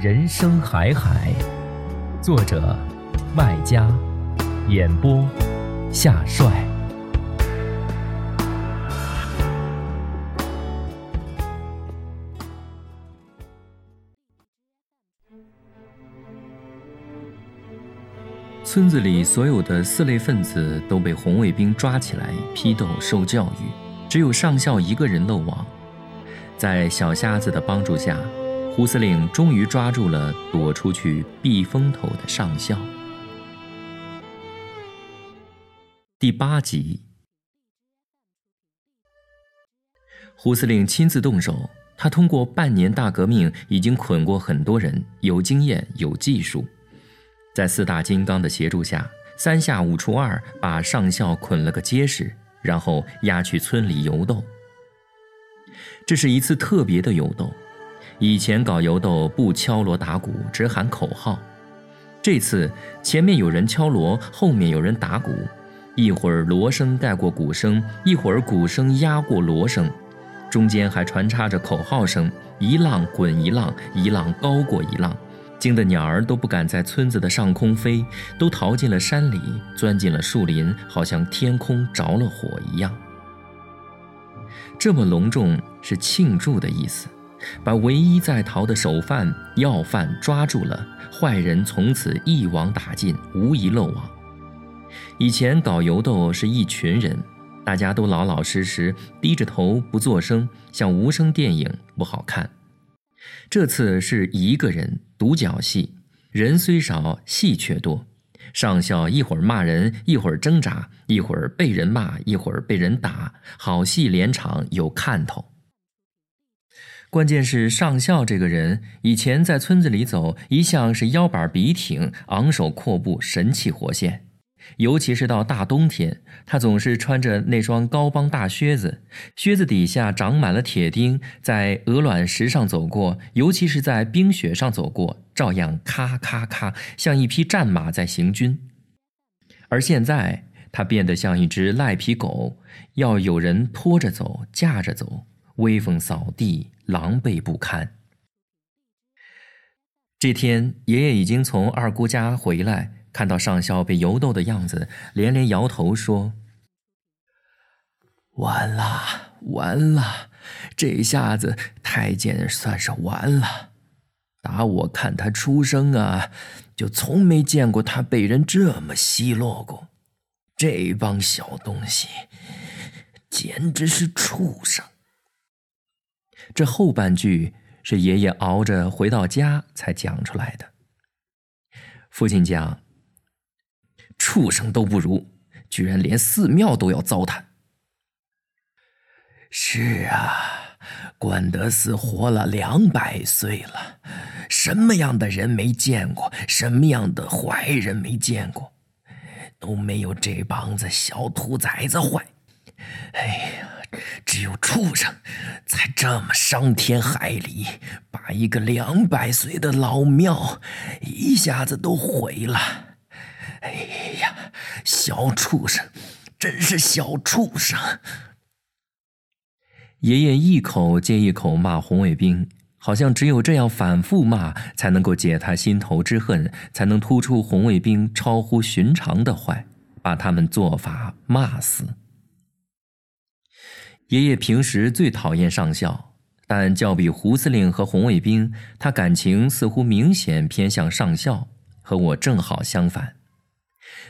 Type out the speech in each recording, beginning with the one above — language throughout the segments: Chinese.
人生海海，作者麦家，演播夏帅。村子里所有的四类分子都被红卫兵抓起来批斗受教育，只有上校一个人漏网，在小瞎子的帮助下。胡司令终于抓住了躲出去避风头的上校。第八集，胡司令亲自动手，他通过半年大革命已经捆过很多人，有经验有技术，在四大金刚的协助下，三下五除二把上校捆了个结实，然后押去村里游斗。这是一次特别的游斗。以前搞游斗不敲锣打鼓，只喊口号。这次前面有人敲锣，后面有人打鼓，一会儿锣声盖过鼓声，一会儿鼓声压过锣声，中间还穿插着口号声，一浪滚一浪，一浪高过一浪，惊得鸟儿都不敢在村子的上空飞，都逃进了山里，钻进了树林，好像天空着了火一样。这么隆重，是庆祝的意思。把唯一在逃的首犯、要犯抓住了，坏人从此一网打尽，无一漏网。以前搞游斗是一群人，大家都老老实实，低着头不作声，像无声电影，不好看。这次是一个人独角戏，人虽少，戏却多。上校一会儿骂人，一会儿挣扎，一会儿被人骂，一会儿被人打，好戏连场，有看头。关键是上校这个人以前在村子里走，一向是腰板笔挺、昂首阔步、神气活现。尤其是到大冬天，他总是穿着那双高帮大靴子，靴子底下长满了铁钉，在鹅卵石上走过，尤其是在冰雪上走过，照样咔咔咔，像一匹战马在行军。而现在，他变得像一只赖皮狗，要有人拖着走、架着走，威风扫地。狼狈不堪。这天，爷爷已经从二姑家回来，看到上校被游斗的样子，连连摇头说：“完了，完了，这下子太监算是完了。打我看他出生啊，就从没见过他被人这么奚落过。这帮小东西，简直是畜生。”这后半句是爷爷熬着回到家才讲出来的。父亲讲：“畜生都不如，居然连寺庙都要糟蹋。”是啊，关德寺活了两百岁了，什么样的人没见过？什么样的坏人没见过？都没有这帮子小兔崽子坏。哎呀！只有畜生才这么伤天害理，把一个两百岁的老庙一下子都毁了。哎呀，小畜生，真是小畜生！爷爷一口接一口骂红卫兵，好像只有这样反复骂，才能够解他心头之恨，才能突出红卫兵超乎寻常的坏，把他们做法骂死。爷爷平时最讨厌上校，但较比胡司令和红卫兵，他感情似乎明显偏向上校，和我正好相反。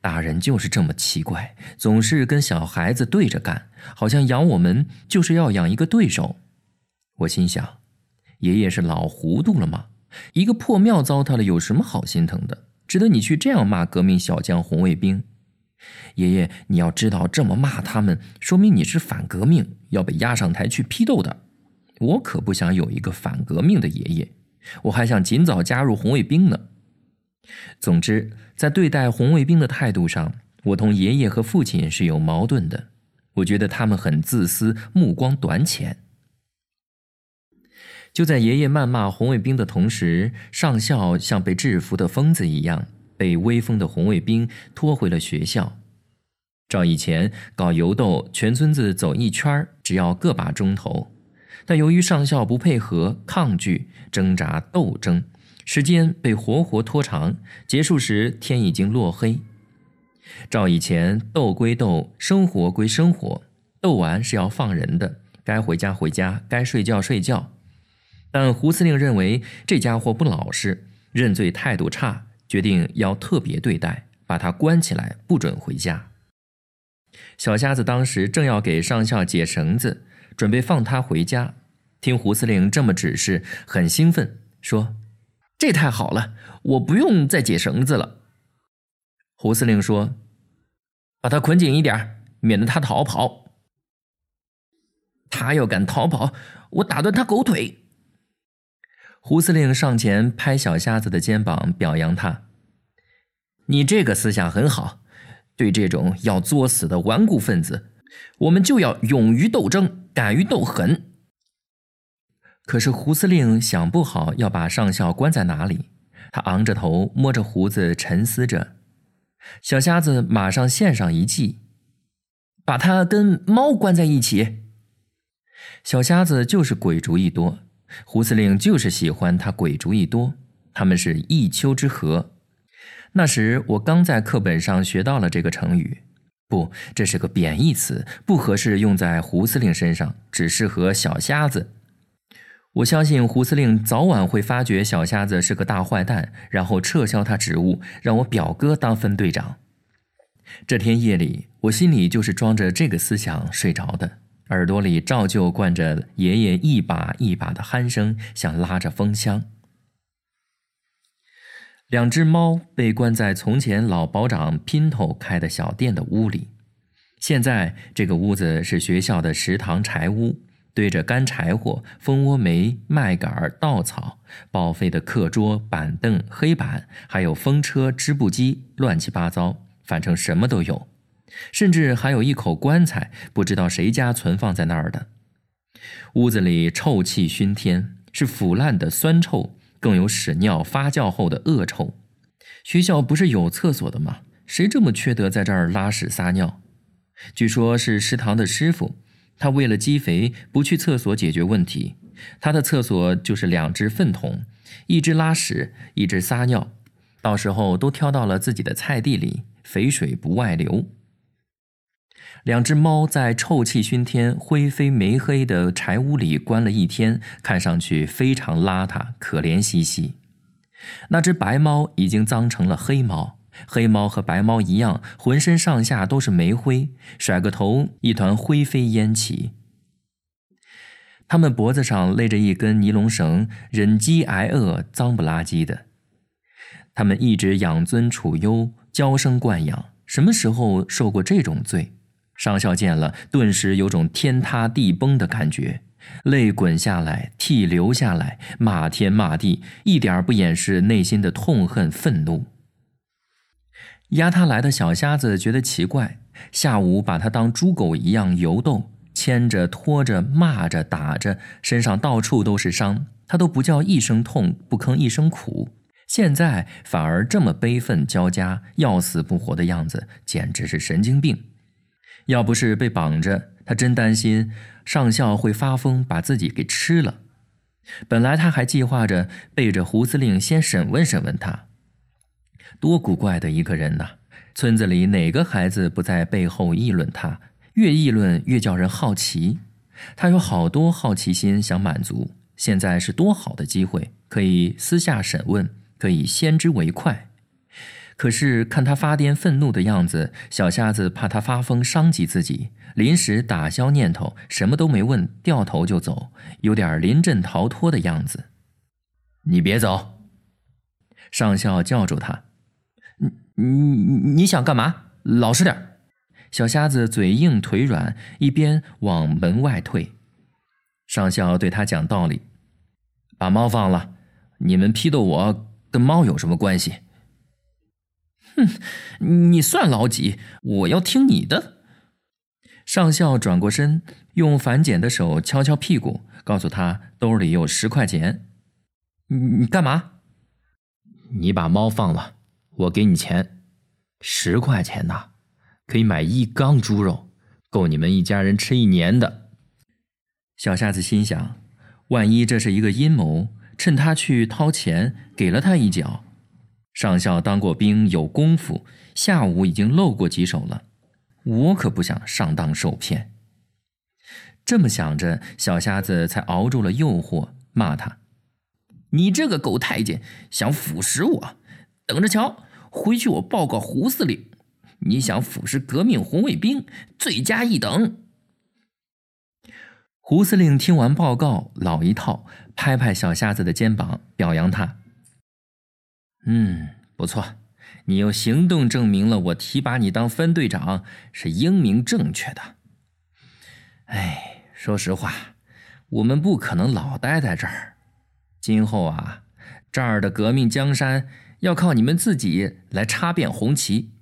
大人就是这么奇怪，总是跟小孩子对着干，好像养我们就是要养一个对手。我心想，爷爷是老糊涂了吗？一个破庙糟蹋了，有什么好心疼的？值得你去这样骂革命小将红卫兵？爷爷，你要知道，这么骂他们，说明你是反革命，要被押上台去批斗的。我可不想有一个反革命的爷爷，我还想尽早加入红卫兵呢。总之，在对待红卫兵的态度上，我同爷爷和父亲是有矛盾的。我觉得他们很自私，目光短浅。就在爷爷谩骂红卫兵的同时，上校像被制服的疯子一样，被威风的红卫兵拖回了学校。照以前搞游斗，全村子走一圈只要个把钟头，但由于上校不配合、抗拒、挣扎、斗争，时间被活活拖长，结束时天已经落黑。照以前斗归斗，生活归生活，斗完是要放人的，该回家回家，该睡觉睡觉。但胡司令认为这家伙不老实，认罪态度差，决定要特别对待，把他关起来，不准回家。小瞎子当时正要给上校解绳子，准备放他回家，听胡司令这么指示，很兴奋，说：“这太好了，我不用再解绳子了。”胡司令说：“把他捆紧一点，免得他逃跑。他要敢逃跑，我打断他狗腿。”胡司令上前拍小瞎子的肩膀，表扬他：“你这个思想很好，对这种要作死的顽固分子，我们就要勇于斗争，敢于斗狠。”可是胡司令想不好要把上校关在哪里，他昂着头，摸着胡子，沉思着。小瞎子马上献上一计，把他跟猫关在一起。小瞎子就是鬼主意多。胡司令就是喜欢他鬼主意多，他们是一丘之貉。那时我刚在课本上学到了这个成语，不，这是个贬义词，不合适用在胡司令身上，只适合小瞎子。我相信胡司令早晚会发觉小瞎子是个大坏蛋，然后撤销他职务，让我表哥当分队长。这天夜里，我心里就是装着这个思想睡着的。耳朵里照旧灌着爷爷一把一把的鼾声，像拉着风箱。两只猫被关在从前老保长姘头开的小店的屋里，现在这个屋子是学校的食堂柴屋，堆着干柴火、蜂窝煤、麦秆、稻草，报废的课桌、板凳、黑板，还有风车、织布机，乱七八糟，反正什么都有。甚至还有一口棺材，不知道谁家存放在那儿的。屋子里臭气熏天，是腐烂的酸臭，更有屎尿发酵后的恶臭。学校不是有厕所的吗？谁这么缺德，在这儿拉屎撒尿？据说是食堂的师傅，他为了积肥，不去厕所解决问题。他的厕所就是两只粪桶，一只拉屎，一只撒尿，到时候都挑到了自己的菜地里，肥水不外流。两只猫在臭气熏天、灰飞煤黑的柴屋里关了一天，看上去非常邋遢、可怜兮兮。那只白猫已经脏成了黑猫，黑猫和白猫一样，浑身上下都是煤灰，甩个头，一团灰飞烟起。它们脖子上勒着一根尼龙绳，忍饥挨饿，脏不拉几的。它们一直养尊处优，娇生惯养，什么时候受过这种罪？上校见了，顿时有种天塌地崩的感觉，泪滚下来，涕流下来，骂天骂地，一点不掩饰内心的痛恨愤怒。押他来的小瞎子觉得奇怪，下午把他当猪狗一样游斗，牵着、拖着、骂着、打着，身上到处都是伤，他都不叫一声痛，不吭一声苦，现在反而这么悲愤交加、要死不活的样子，简直是神经病。要不是被绑着，他真担心上校会发疯把自己给吃了。本来他还计划着背着胡司令先审问审问他。多古怪的一个人呐！村子里哪个孩子不在背后议论他？越议论越叫人好奇。他有好多好奇心想满足。现在是多好的机会，可以私下审问，可以先知为快。可是看他发癫愤怒的样子，小瞎子怕他发疯伤及自己，临时打消念头，什么都没问，掉头就走，有点临阵逃脱的样子。你别走！上校叫住他：“你你你想干嘛？老实点小瞎子嘴硬腿软，一边往门外退。上校对他讲道理：“把猫放了，你们批斗我，跟猫有什么关系？”哼，你算老几？我要听你的。上校转过身，用反剪的手敲敲屁股，告诉他兜里有十块钱。你你干嘛？你把猫放了，我给你钱，十块钱呐，可以买一缸猪肉，够你们一家人吃一年的。小瞎子心想：万一这是一个阴谋，趁他去掏钱，给了他一脚。上校当过兵，有功夫，下午已经露过几手了。我可不想上当受骗。这么想着，小瞎子才熬住了诱惑，骂他：“你这个狗太监，想腐蚀我！等着瞧，回去我报告胡司令，你想腐蚀革命红卫兵，罪加一等。”胡司令听完报告，老一套，拍拍小瞎子的肩膀，表扬他。嗯，不错，你用行动证明了我提拔你当分队长是英明正确的。哎，说实话，我们不可能老待在这儿。今后啊，这儿的革命江山要靠你们自己来插遍红旗。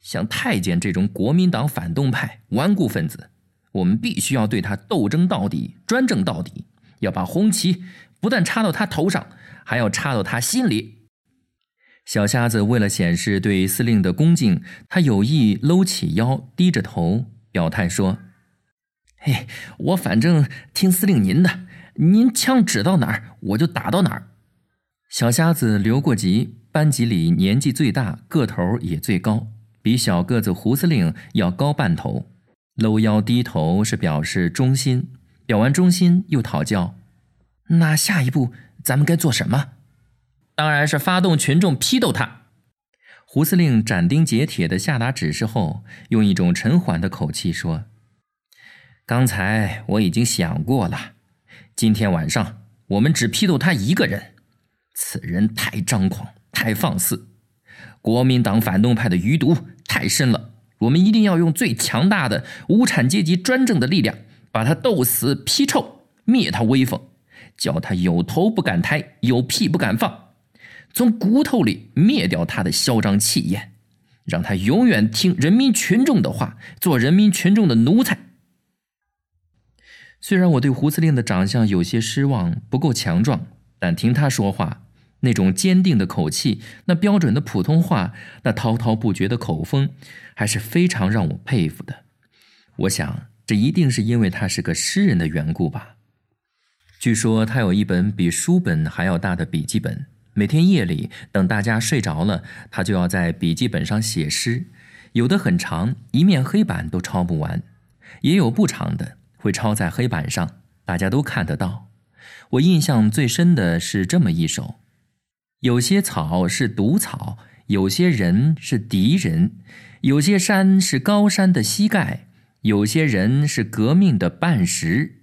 像太监这种国民党反动派顽固分子，我们必须要对他斗争到底，专政到底，要把红旗不但插到他头上，还要插到他心里。小瞎子为了显示对司令的恭敬，他有意搂起腰，低着头表态说：“嘿，我反正听司令您的，您枪指到哪儿，我就打到哪儿。”小瞎子留过级，班级里年纪最大，个头也最高，比小个子胡司令要高半头。搂腰低头是表示忠心，表完忠心又讨教：“那下一步咱们该做什么？”当然是发动群众批斗他。胡司令斩钉截铁地下达指示后，用一种沉缓的口气说：“刚才我已经想过了，今天晚上我们只批斗他一个人。此人太张狂，太放肆，国民党反动派的余毒太深了。我们一定要用最强大的无产阶级专政的力量，把他斗死、批臭、灭他威风，叫他有头不敢抬，有屁不敢放。”从骨头里灭掉他的嚣张气焰，让他永远听人民群众的话，做人民群众的奴才。虽然我对胡司令的长相有些失望，不够强壮，但听他说话，那种坚定的口气，那标准的普通话，那滔滔不绝的口风，还是非常让我佩服的。我想，这一定是因为他是个诗人的缘故吧。据说他有一本比书本还要大的笔记本。每天夜里，等大家睡着了，他就要在笔记本上写诗，有的很长，一面黑板都抄不完；也有不长的，会抄在黑板上，大家都看得到。我印象最深的是这么一首：有些草是毒草，有些人是敌人，有些山是高山的膝盖，有些人是革命的绊石。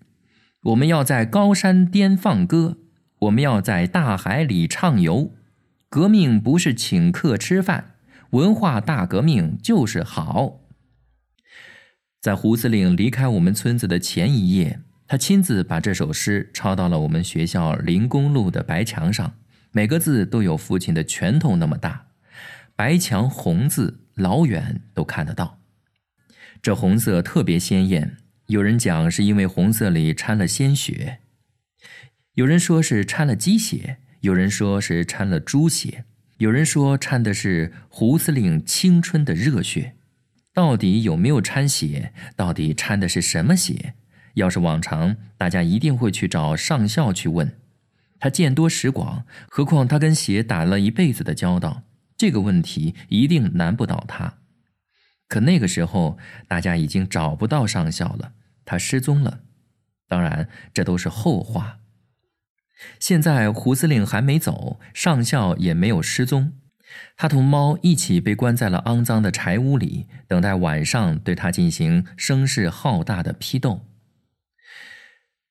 我们要在高山巅放歌。我们要在大海里畅游，革命不是请客吃饭，文化大革命就是好。在胡司令离开我们村子的前一夜，他亲自把这首诗抄到了我们学校临公路的白墙上，每个字都有父亲的拳头那么大，白墙红字，老远都看得到。这红色特别鲜艳，有人讲是因为红色里掺了鲜血。有人说是掺了鸡血，有人说是掺了猪血，有人说掺的是胡司令青春的热血。到底有没有掺血？到底掺的是什么血？要是往常，大家一定会去找上校去问。他见多识广，何况他跟血打了一辈子的交道，这个问题一定难不倒他。可那个时候，大家已经找不到上校了，他失踪了。当然，这都是后话。现在胡司令还没走，上校也没有失踪，他同猫一起被关在了肮脏的柴屋里，等待晚上对他进行声势浩大的批斗。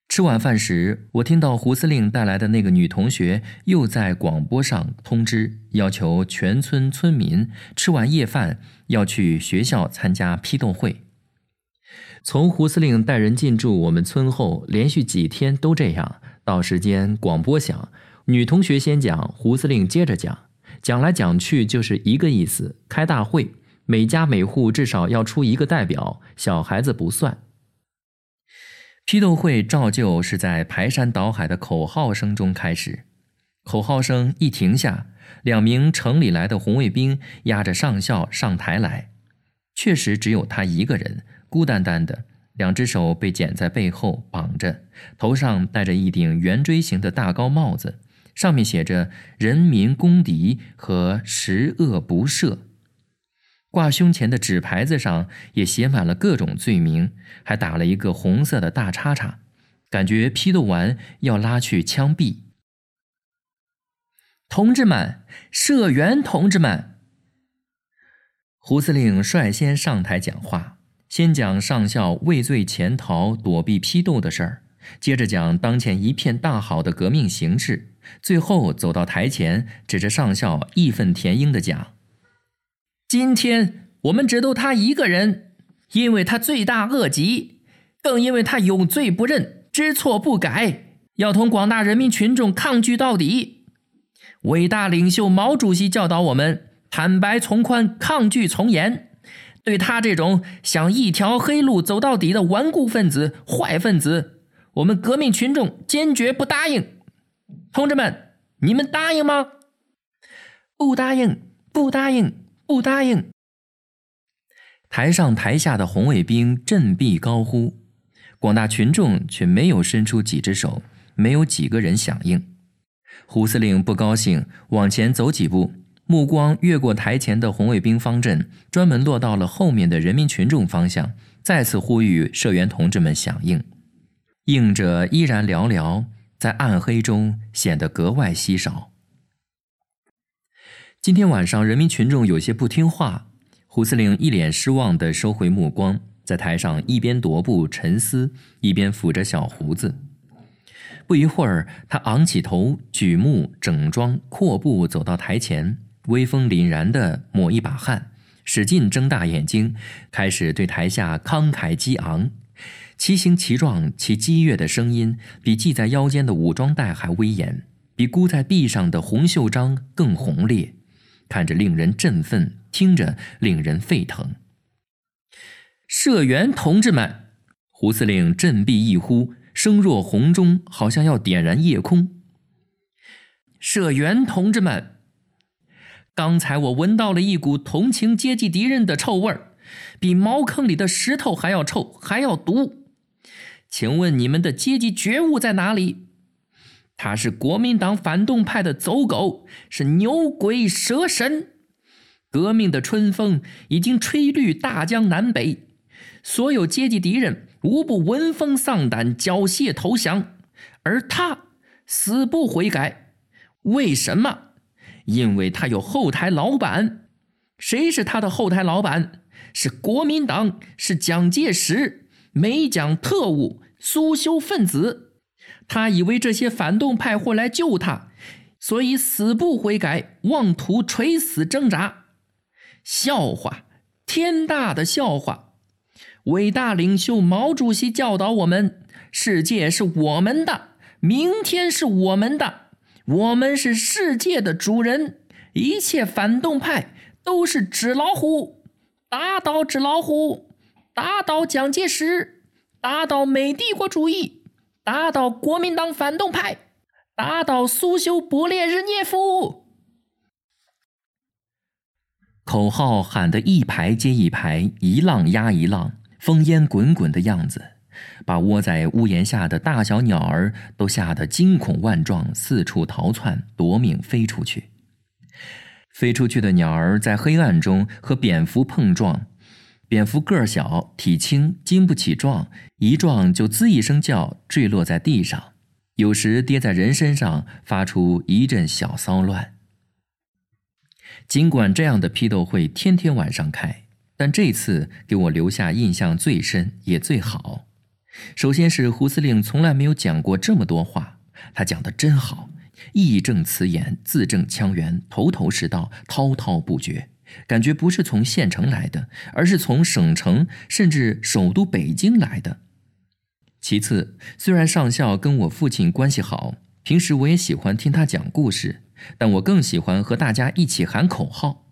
吃晚饭时，我听到胡司令带来的那个女同学又在广播上通知，要求全村村民吃完夜饭要去学校参加批斗会。从胡司令带人进驻我们村后，连续几天都这样。到时间广播响，女同学先讲，胡司令接着讲，讲来讲去就是一个意思：开大会，每家每户至少要出一个代表，小孩子不算。批斗会照旧是在排山倒海的口号声中开始，口号声一停下，两名城里来的红卫兵押着上校上台来，确实只有他一个人。孤单单的，两只手被剪在背后绑着，头上戴着一顶圆锥形的大高帽子，上面写着“人民公敌”和“十恶不赦”。挂胸前的纸牌子上也写满了各种罪名，还打了一个红色的大叉叉，感觉批斗完要拉去枪毙。同志们，社员同志们，胡司令率先上台讲话。先讲上校畏罪潜逃、躲避批斗的事儿，接着讲当前一片大好的革命形势，最后走到台前，指着上校义愤填膺地讲：“今天我们只斗他一个人，因为他罪大恶极，更因为他有罪不认、知错不改，要同广大人民群众抗拒到底。伟大领袖毛主席教导我们：坦白从宽，抗拒从严。”对他这种想一条黑路走到底的顽固分子、坏分子，我们革命群众坚决不答应。同志们，你们答应吗？不答应，不答应，不答应。台上台下的红卫兵振臂高呼，广大群众却没有伸出几只手，没有几个人响应。胡司令不高兴，往前走几步。目光越过台前的红卫兵方阵，专门落到了后面的人民群众方向，再次呼吁社员同志们响应。应者依然寥寥，在暗黑中显得格外稀少。今天晚上，人民群众有些不听话。胡司令一脸失望地收回目光，在台上一边踱步沉思，一边抚着小胡子。不一会儿，他昂起头，举目整装阔步走到台前。威风凛然地抹一把汗，使劲睁大眼睛，开始对台下慷慨激昂，其形其状，其激越的声音，比系在腰间的武装带还威严，比箍在臂上的红袖章更红烈，看着令人振奋，听着令人沸腾。社员同志们，胡司令振臂一呼，声若洪钟，好像要点燃夜空。社员同志们。刚才我闻到了一股同情阶级敌人的臭味儿，比茅坑里的石头还要臭，还要毒。请问你们的阶级觉悟在哪里？他是国民党反动派的走狗，是牛鬼蛇神。革命的春风已经吹绿大江南北，所有阶级敌人无不闻风丧胆，缴械投降，而他死不悔改。为什么？因为他有后台老板，谁是他的后台老板？是国民党，是蒋介石，美蒋特务、苏修分子。他以为这些反动派会来救他，所以死不悔改，妄图垂死挣扎。笑话，天大的笑话！伟大领袖毛主席教导我们：世界是我们的，明天是我们的。我们是世界的主人，一切反动派都是纸老虎，打倒纸老虎，打倒蒋介石，打倒美帝国主义，打倒国民党反动派，打倒苏修勃列日涅夫。口号喊得一排接一排，一浪压一浪，烽烟滚滚的样子。把窝在屋檐下的大小鸟儿都吓得惊恐万状，四处逃窜，夺命飞出去。飞出去的鸟儿在黑暗中和蝙蝠碰撞，蝙蝠个儿小，体轻，经不起撞，一撞就滋一声叫，坠落在地上；有时跌在人身上，发出一阵小骚乱。尽管这样的批斗会天天晚上开，但这次给我留下印象最深也最好。首先是胡司令从来没有讲过这么多话，他讲的真好，义正辞严，字正腔圆，头头是道，滔滔不绝，感觉不是从县城来的，而是从省城甚至首都北京来的。其次，虽然上校跟我父亲关系好，平时我也喜欢听他讲故事。但我更喜欢和大家一起喊口号。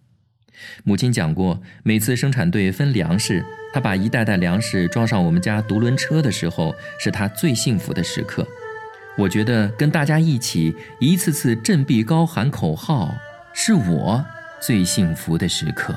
母亲讲过，每次生产队分粮食，她把一袋袋粮食装上我们家独轮车的时候，是她最幸福的时刻。我觉得跟大家一起一次次振臂高喊口号，是我最幸福的时刻。